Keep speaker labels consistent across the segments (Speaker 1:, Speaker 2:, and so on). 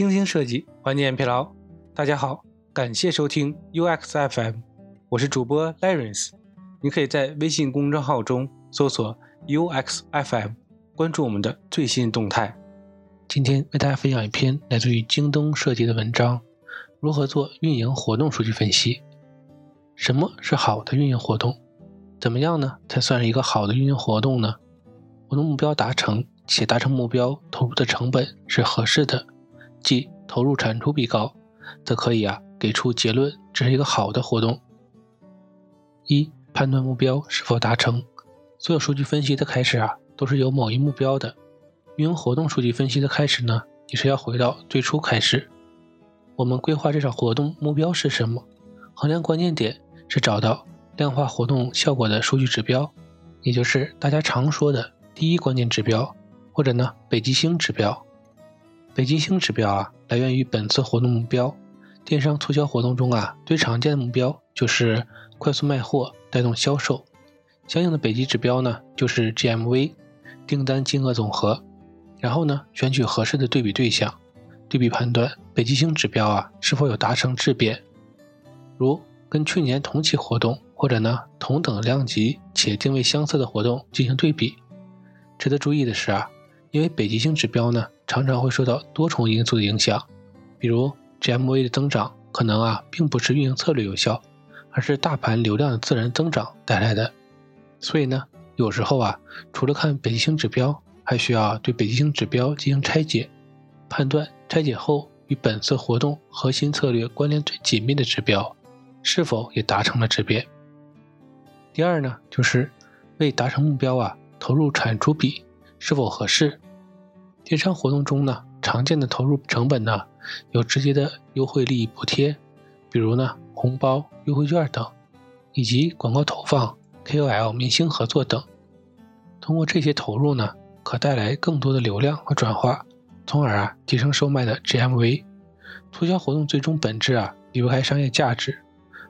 Speaker 1: 精心设计，缓解疲劳。大家好，感谢收听 UXFM，我是主播 Lawrence。你可以在微信公众号中搜索 UXFM，关注我们的最新动态。今天为大家分享一篇来自于京东设计的文章：如何做运营活动数据分析？什么是好的运营活动？怎么样呢才算是一个好的运营活动呢？活动目标达成且达成目标投入的成本是合适的，即投入产出比高，则可以啊给出结论，这是一个好的活动。一判断目标是否达成，所有数据分析的开始啊，都是有某一目标的。运营活动数据分析的开始呢，也是要回到最初开始。我们规划这场活动目标是什么？衡量关键点是找到量化活动效果的数据指标，也就是大家常说的第一关键指标，或者呢北极星指标。北极星指标啊，来源于本次活动目标。电商促销活动中啊，最常见的目标就是快速卖货。带动销售，相应的北极指标呢，就是 GMV，订单金额总和。然后呢，选取合适的对比对象，对比判断北极星指标啊是否有达成质变。如跟去年同期活动或者呢同等量级且定位相似的活动进行对比。值得注意的是啊，因为北极星指标呢常常会受到多重因素的影响，比如 GMV 的增长可能啊并不是运营策略有效。而是大盘流量的自然增长带来的，所以呢，有时候啊，除了看北极星指标，还需要对北极星指标进行拆解，判断拆解后与本次活动核心策略关联最紧密的指标是否也达成了质变。第二呢，就是为达成目标啊，投入产出比是否合适。电商活动中呢，常见的投入成本呢，有直接的优惠利益补贴，比如呢。红包、优惠券等，以及广告投放、KOL、明星合作等，通过这些投入呢，可带来更多的流量和转化，从而啊提升售卖的 GMV。促销活动最终本质啊离不开商业价值，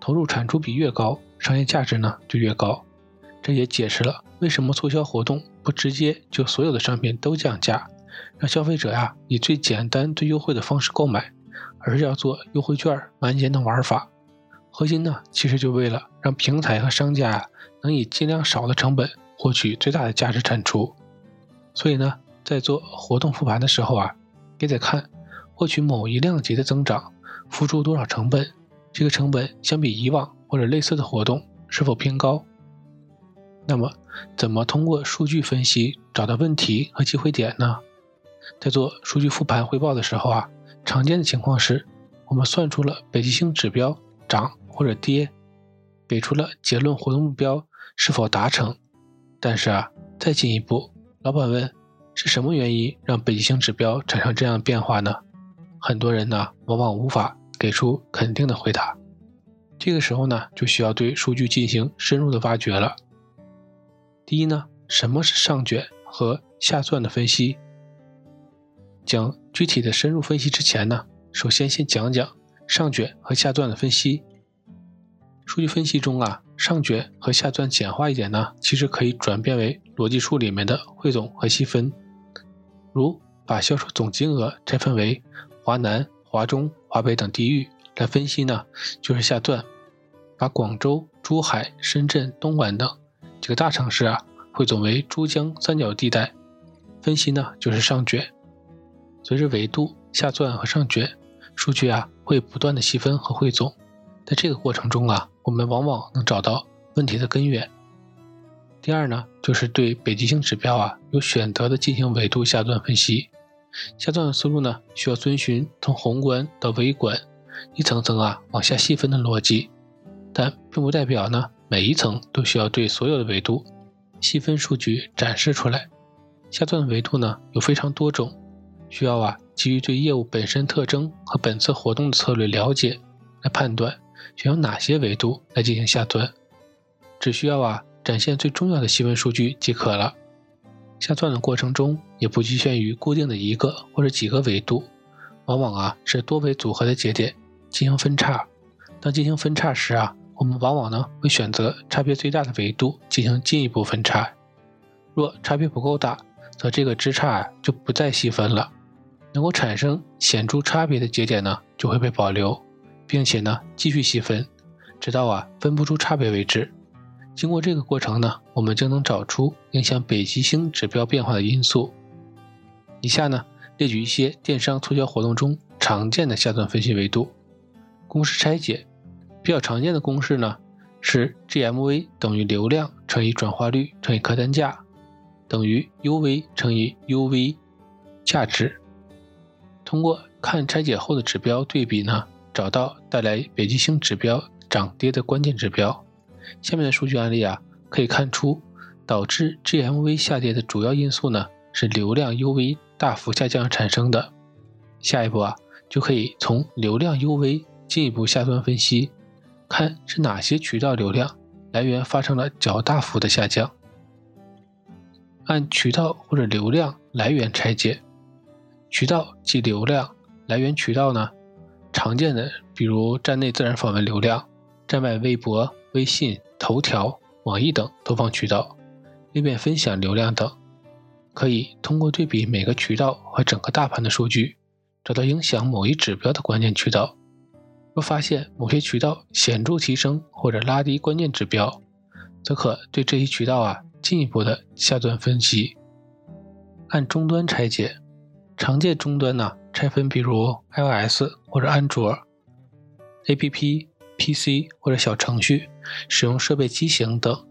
Speaker 1: 投入产出比越高，商业价值呢就越高。这也解释了为什么促销活动不直接就所有的商品都降价，让消费者呀以最简单、最优惠的方式购买，而是要做优惠券、满减等玩法。核心呢，其实就为了让平台和商家啊，能以尽量少的成本获取最大的价值产出。所以呢，在做活动复盘的时候啊，也得看获取某一量级的增长付出多少成本，这个成本相比以往或者类似的活动是否偏高。那么，怎么通过数据分析找到问题和机会点呢？在做数据复盘汇报的时候啊，常见的情况是，我们算出了北极星指标涨。或者跌，给出了结论，活动目标是否达成？但是啊，再进一步，老板问是什么原因让北极星指标产生这样的变化呢？很多人呢，往往无法给出肯定的回答。这个时候呢，就需要对数据进行深入的挖掘了。一呢，什么是上卷和下钻的分析？讲具体的深入分析之前呢，首先先讲讲上卷和下钻的分析。数据分析中啊，上卷和下钻简化一点呢，其实可以转变为逻辑树里面的汇总和细分。如把销售总金额拆分为华南、华中、华北等地域来分析呢，就是下钻；把广州、珠海、深圳、东莞等几个大城市啊汇总为珠江三角地带分析呢，就是上卷。随着维度下钻和上卷，数据啊会不断的细分和汇总。在这个过程中啊，我们往往能找到问题的根源。第二呢，就是对北极星指标啊有选择的进行维度下钻分析。下钻的思路呢，需要遵循从宏观到微观，一层层啊往下细分的逻辑，但并不代表呢每一层都需要对所有的维度细分数据展示出来。下钻的维度呢有非常多种，需要啊基于对业务本身特征和本次活动的策略了解来判断。选用哪些维度来进行下钻？只需要啊展现最重要的细分数据即可了。下钻的过程中也不局限于固定的一个或者几个维度，往往啊是多维组合的节点进行分叉。当进行分叉时啊，我们往往呢会选择差别最大的维度进行进一步分叉。若差别不够大，则这个枝杈就不再细分了。能够产生显著差别的节点呢，就会被保留，并且呢继续细分，直到啊分不出差别为止。经过这个过程呢，我们就能找出影响北极星指标变化的因素。以下呢列举一些电商促销活动中常见的下端分析维度。公式拆解比较常见的公式呢是 GMV 等于流量乘以转化率乘以客单价等于 UV 乘以 UV 价值。通过看拆解后的指标对比呢，找到带来北极星指标涨跌的关键指标。下面的数据案例啊，可以看出导致 GMV 下跌的主要因素呢是流量 UV 大幅下降产生的。下一步啊，就可以从流量 UV 进一步下端分析，看是哪些渠道流量来源发生了较大幅的下降。按渠道或者流量来源拆解。渠道即流量来源渠道呢？常见的比如站内自然访问流量、站外微博、微信、头条、网易等投放渠道、页面分享流量等，可以通过对比每个渠道和整个大盘的数据，找到影响某一指标的关键渠道。若发现某些渠道显著提升或者拉低关键指标，则可对这一渠道啊进一步的下端分析，按终端拆解。常见终端呢，拆分比如 iOS 或者安卓 APP、PC 或者小程序，使用设备机型等，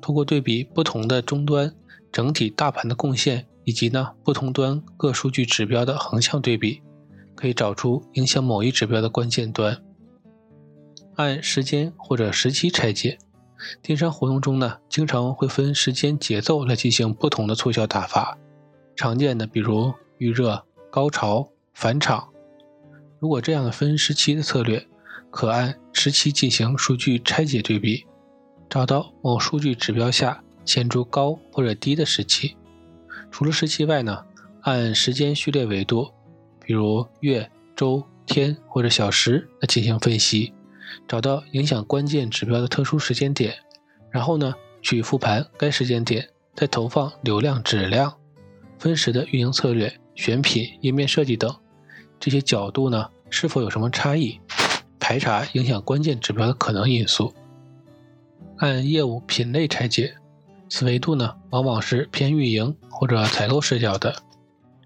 Speaker 1: 通过对比不同的终端整体大盘的贡献，以及呢不同端各数据指标的横向对比，可以找出影响某一指标的关键端。按时间或者时期拆解，电商活动中呢，经常会分时间节奏来进行不同的促销打法，常见的比如。预热、高潮、返场。如果这样的分时期的策略，可按时期进行数据拆解对比，找到某数据指标下显著高或者低的时期。除了时期外呢，按时间序列维度，比如月、周、天或者小时来进行分析，找到影响关键指标的特殊时间点，然后呢去复盘该时间点再投放流量质量。分时的运营策略。选品、页面设计等这些角度呢，是否有什么差异？排查影响关键指标的可能因素。按业务品类拆解，此维度呢，往往是偏运营或者采购视角的，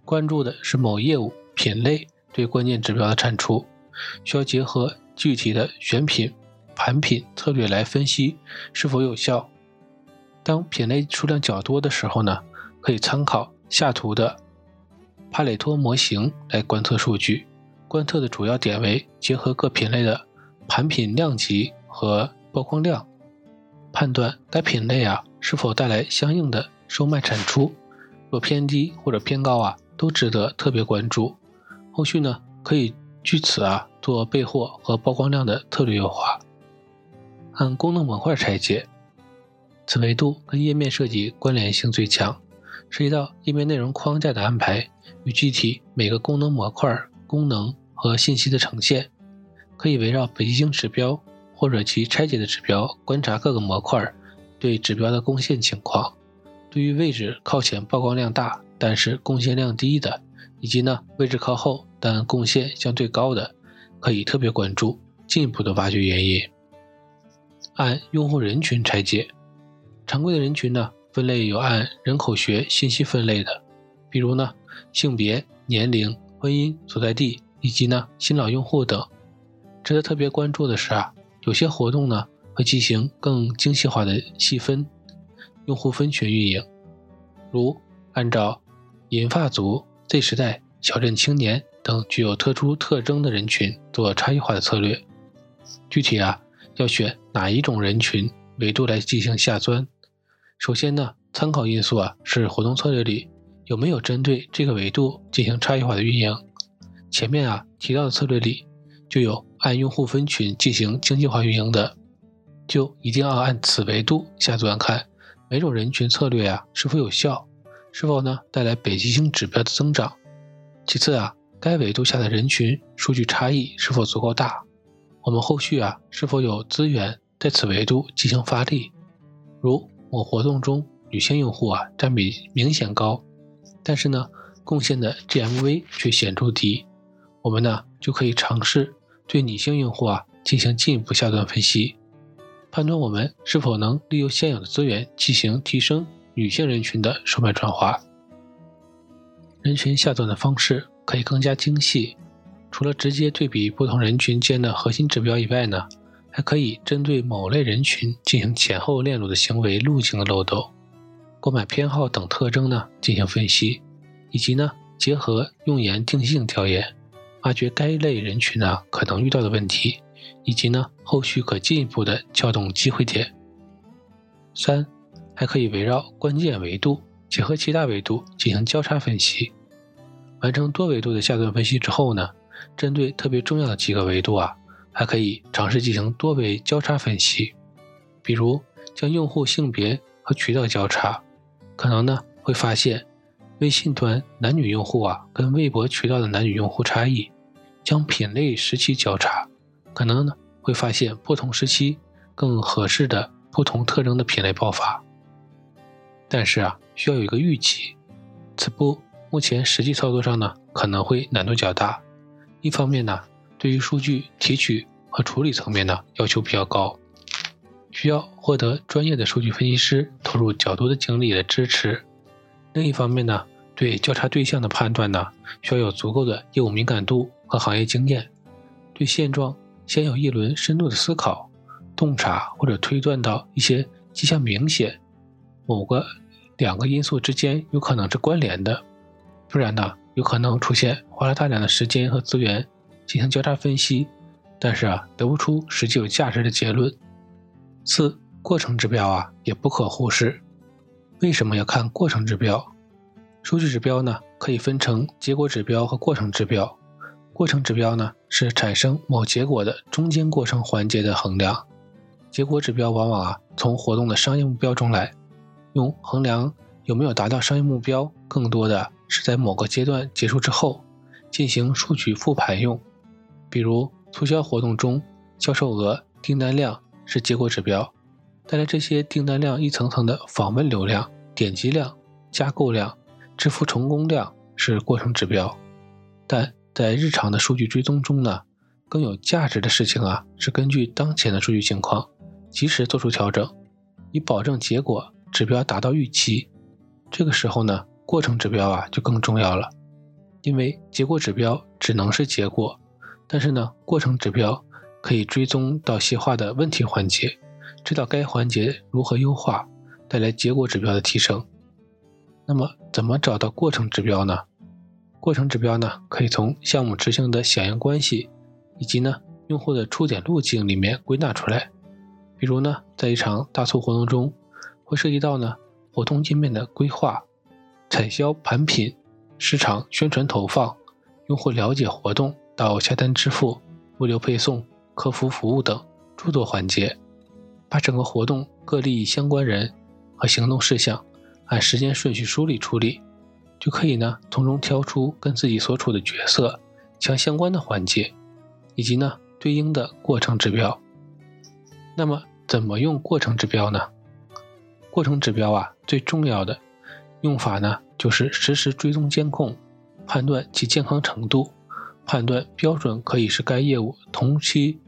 Speaker 1: 关注的是某业务品类对关键指标的产出，需要结合具体的选品、盘品策略来分析是否有效。当品类数量较多的时候呢，可以参考下图的。帕累托模型来观测数据，观测的主要点为结合各品类的盘品量级和曝光量，判断该品类啊是否带来相应的售卖产出。若偏低或者偏高啊，都值得特别关注。后续呢，可以据此啊做备货和曝光量的策略优化。按功能模块拆解，此维度跟页面设计关联性最强。涉及到页面内容框架的安排与具体每个功能模块功能和信息的呈现，可以围绕北极星指标或者其拆解的指标，观察各个模块对指标的贡献情况。对于位置靠前曝光量大，但是贡献量低的，以及呢位置靠后但贡献相对高的，可以特别关注，进一步的挖掘原因。按用户人群拆解，常规的人群呢？分类有按人口学信息分类的，比如呢性别、年龄、婚姻、所在地以及呢新老用户等。值得特别关注的是啊，有些活动呢会进行更精细化的细分用户分群运营，如按照银发族、Z 时代、小镇青年等具有特殊特征的人群做差异化的策略。具体啊要选哪一种人群维度来进行下钻。首先呢，参考因素啊是活动策略里有没有针对这个维度进行差异化的运营。前面啊提到的策略里就有按用户分群进行经济化运营的，就一定要按此维度下钻看每种人群策略啊是否有效，是否呢带来北极星指标的增长。其次啊，该维度下的人群数据差异是否足够大，我们后续啊是否有资源在此维度进行发力，如。某活动中，女性用户啊占比明显高，但是呢，贡献的 GMV 却显著低，我们呢就可以尝试对女性用户啊进行进一步下端分析，判断我们是否能利用现有的资源进行提升女性人群的售卖转化。人群下端的方式可以更加精细，除了直接对比不同人群间的核心指标以外呢，还可以针对某类人群进行前后链路的行为路径的漏斗、购买偏好等特征呢进行分析。以及呢，结合用眼定性调研，挖掘该类人群呢可能遇到的问题，以及呢后续可进一步的撬动机会点。三，还可以围绕关键维度，结合其他维度进行交叉分析。完成多维度的下端分析之后呢，针对特别重要的几个维度啊，还可以尝试进行多维交叉分析。比如将用户性别和渠道交叉，可能呢会发现。微信端男女用户啊，跟微博渠道的男女用户差异，将品类时期交叉，可能呢会发现不同时期更合适的不同特征的品类爆发。但是啊，需要有一个预期，此步目前实际操作上呢可能会难度较大。一方面呢，对于数据提取和处理层面呢要求比较高，需要获得专业的数据分析师投入较多的精力来支持。另一方面呢，对交叉对象的判断呢，需要有足够的业务敏感度和行业经验，对现状先有一轮深度的思考、洞察或者推断到一些迹象明显，某个两个因素之间有可能是关联的，不然呢，有可能出现花了大量的时间和资源进行交叉分析，但是啊，得不出实际有价值的结论。四、过程指标啊，也不可忽视。为什么要看过程指标？数据指标呢，可以分成结果指标和过程指标。过程指标呢，是产生某结果的中间过程环节的衡量。结果指标往往啊，从活动的商业目标中来，用衡量有没有达到商业目标，更多的是在某个阶段结束之后进行数据复盘用。比如促销活动中，销售额、订单量是结果指标。带来这些订单量一层层的访问流量、点击量、加购量、支付成功量是过程指标，但在日常的数据追踪中呢，更有价值的事情啊是根据当前的数据情况及时做出调整，以保证结果指标达到预期。这个时候呢，过程指标啊就更重要了，因为结果指标只能是结果，但是呢，过程指标可以追踪到细化的问题环节。知道该环节如何优化，带来结果指标的提升。那么，怎么找到过程指标呢？过程指标呢，可以从项目执行的响应关系，以及呢用户的出点路径里面归纳出来。比如呢，在一场大促活动中，会涉及到呢活动界面的规划、产销盘品、市场宣传投放、用户了解活动到下单支付、物流配送、客服服务等诸多环节。把整个活动各利益相关人和行动事项按时间顺序梳理处理，就可以呢从中挑出跟自己所处的角色相相关的环节，以及呢对应的过程指标。那么怎么用过程指标呢？过程指标啊最重要的用法呢就是实时追踪监控，判断其健康程度，判断标准可以是该业务同期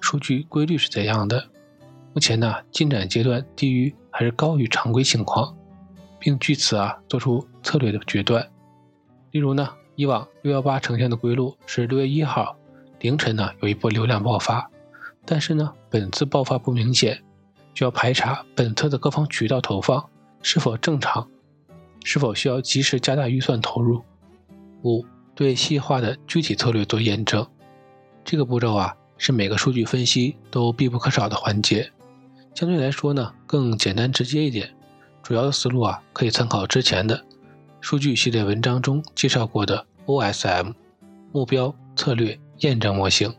Speaker 1: 数据规律是怎样的。目前呢，进展阶段低于还是高于常规情况，并据此啊做出策略的决断。例如呢，以往六幺八呈现的归路是六月一号凌晨呢有一波流量爆发，但是呢本次爆发不明显，就要排查本次的各方渠道投放是否正常，是否需要及时加大预算投入。五，对细化的具体策略做验证，这个步骤啊是每个数据分析都必不可少的环节。相对来说呢，更简单直接一点。主要的思路啊，可以参考之前的数据系列文章中介绍过的 OSM 目标策略验证模型。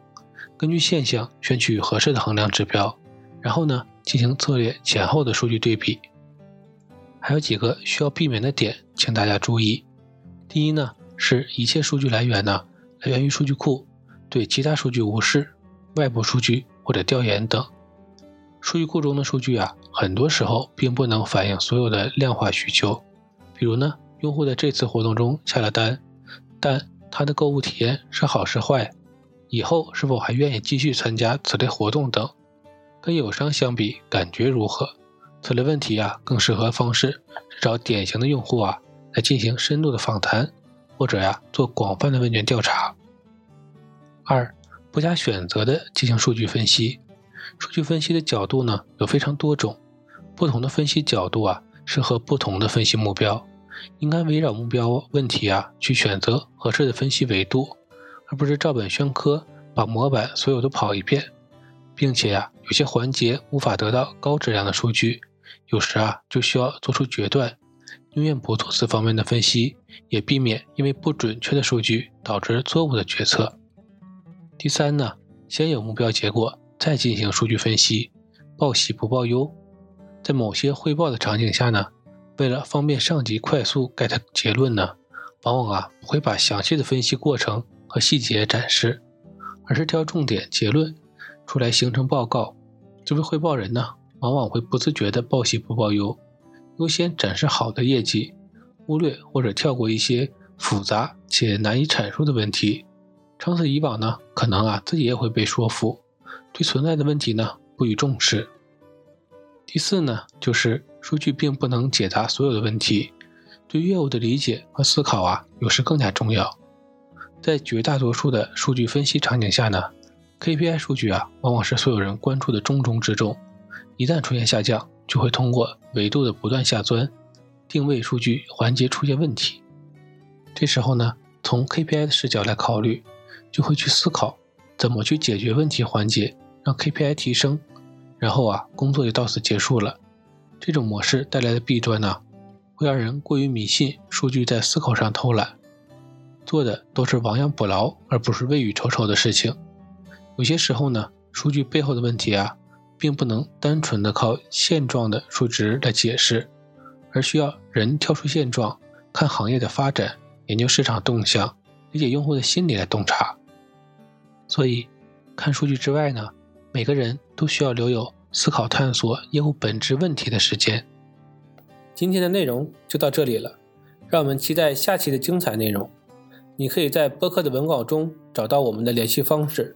Speaker 1: 根据现象选取合适的衡量指标，然后呢进行策略前后的数据对比。还有几个需要避免的点，请大家注意。第一呢，是一切数据来源呢来源于数据库，对其他数据无视，外部数据或者调研等。数据库中的数据啊，很多时候并不能反映所有的量化需求。比如呢，用户在这次活动中下了单，但他的购物体验是好是坏，以后是否还愿意继续参加此类活动等，跟友商相比感觉如何？此类问题啊，更适合方式是找典型的用户啊来进行深度的访谈，或者呀做广泛的问卷调查。二，不加选择的进行数据分析。数据分析的角度呢有非常多种，不同的分析角度啊适合不同的分析目标，应该围绕目标问题啊去选择合适的分析维度，而不是照本宣科把模板所有都跑一遍，并且呀有些环节无法得到高质量的数据，有时啊就需要做出决断，宁愿不做此方面的分析，也避免因为不准确的数据导致错误的决策。第三呢，先有目标结果。再进行数据分析，报喜不报忧。在某些汇报的场景下呢，为了方便上级快速 get 结论呢，往往啊不会把详细的分析过程和细节展示，而是挑重点结论出来形成报告。作为汇报人呢，往往会不自觉的报喜不报忧，优先展示好的业绩，忽略或者跳过一些复杂且难以阐述的问题。长此以往呢，可能啊自己也会被说服。对存在的问题呢不予重视。第四呢，就是数据并不能解答所有的问题，对业务的理解和思考啊，有时更加重要。在绝大多数的数据分析场景下呢，KPI 数据啊，往往是所有人关注的重中之重。一旦出现下降，就会通过维度的不断下钻，定位数据环节出现问题。这时候呢，从 KPI 的视角来考虑，就会去思考怎么去解决问题环节。让 KPI 提升，然后啊，工作就到此结束了。这种模式带来的弊端呢，会让人过于迷信数据在思考上偷懒，做的都是亡羊补牢，而不是未雨绸缪的事情。有些时候呢，数据背后的问题啊，并不能单纯的靠现状的数值来解释，而需要人跳出现状，看行业的发展，研究市场动向，理解用户的心理来洞察。所以，看数据之外呢？每个人都需要留有思考、探索业务本质问题的时间。今天的内容就到这里了，让我们期待下期的精彩内容。你可以在播客的文稿中找到我们的联系方式，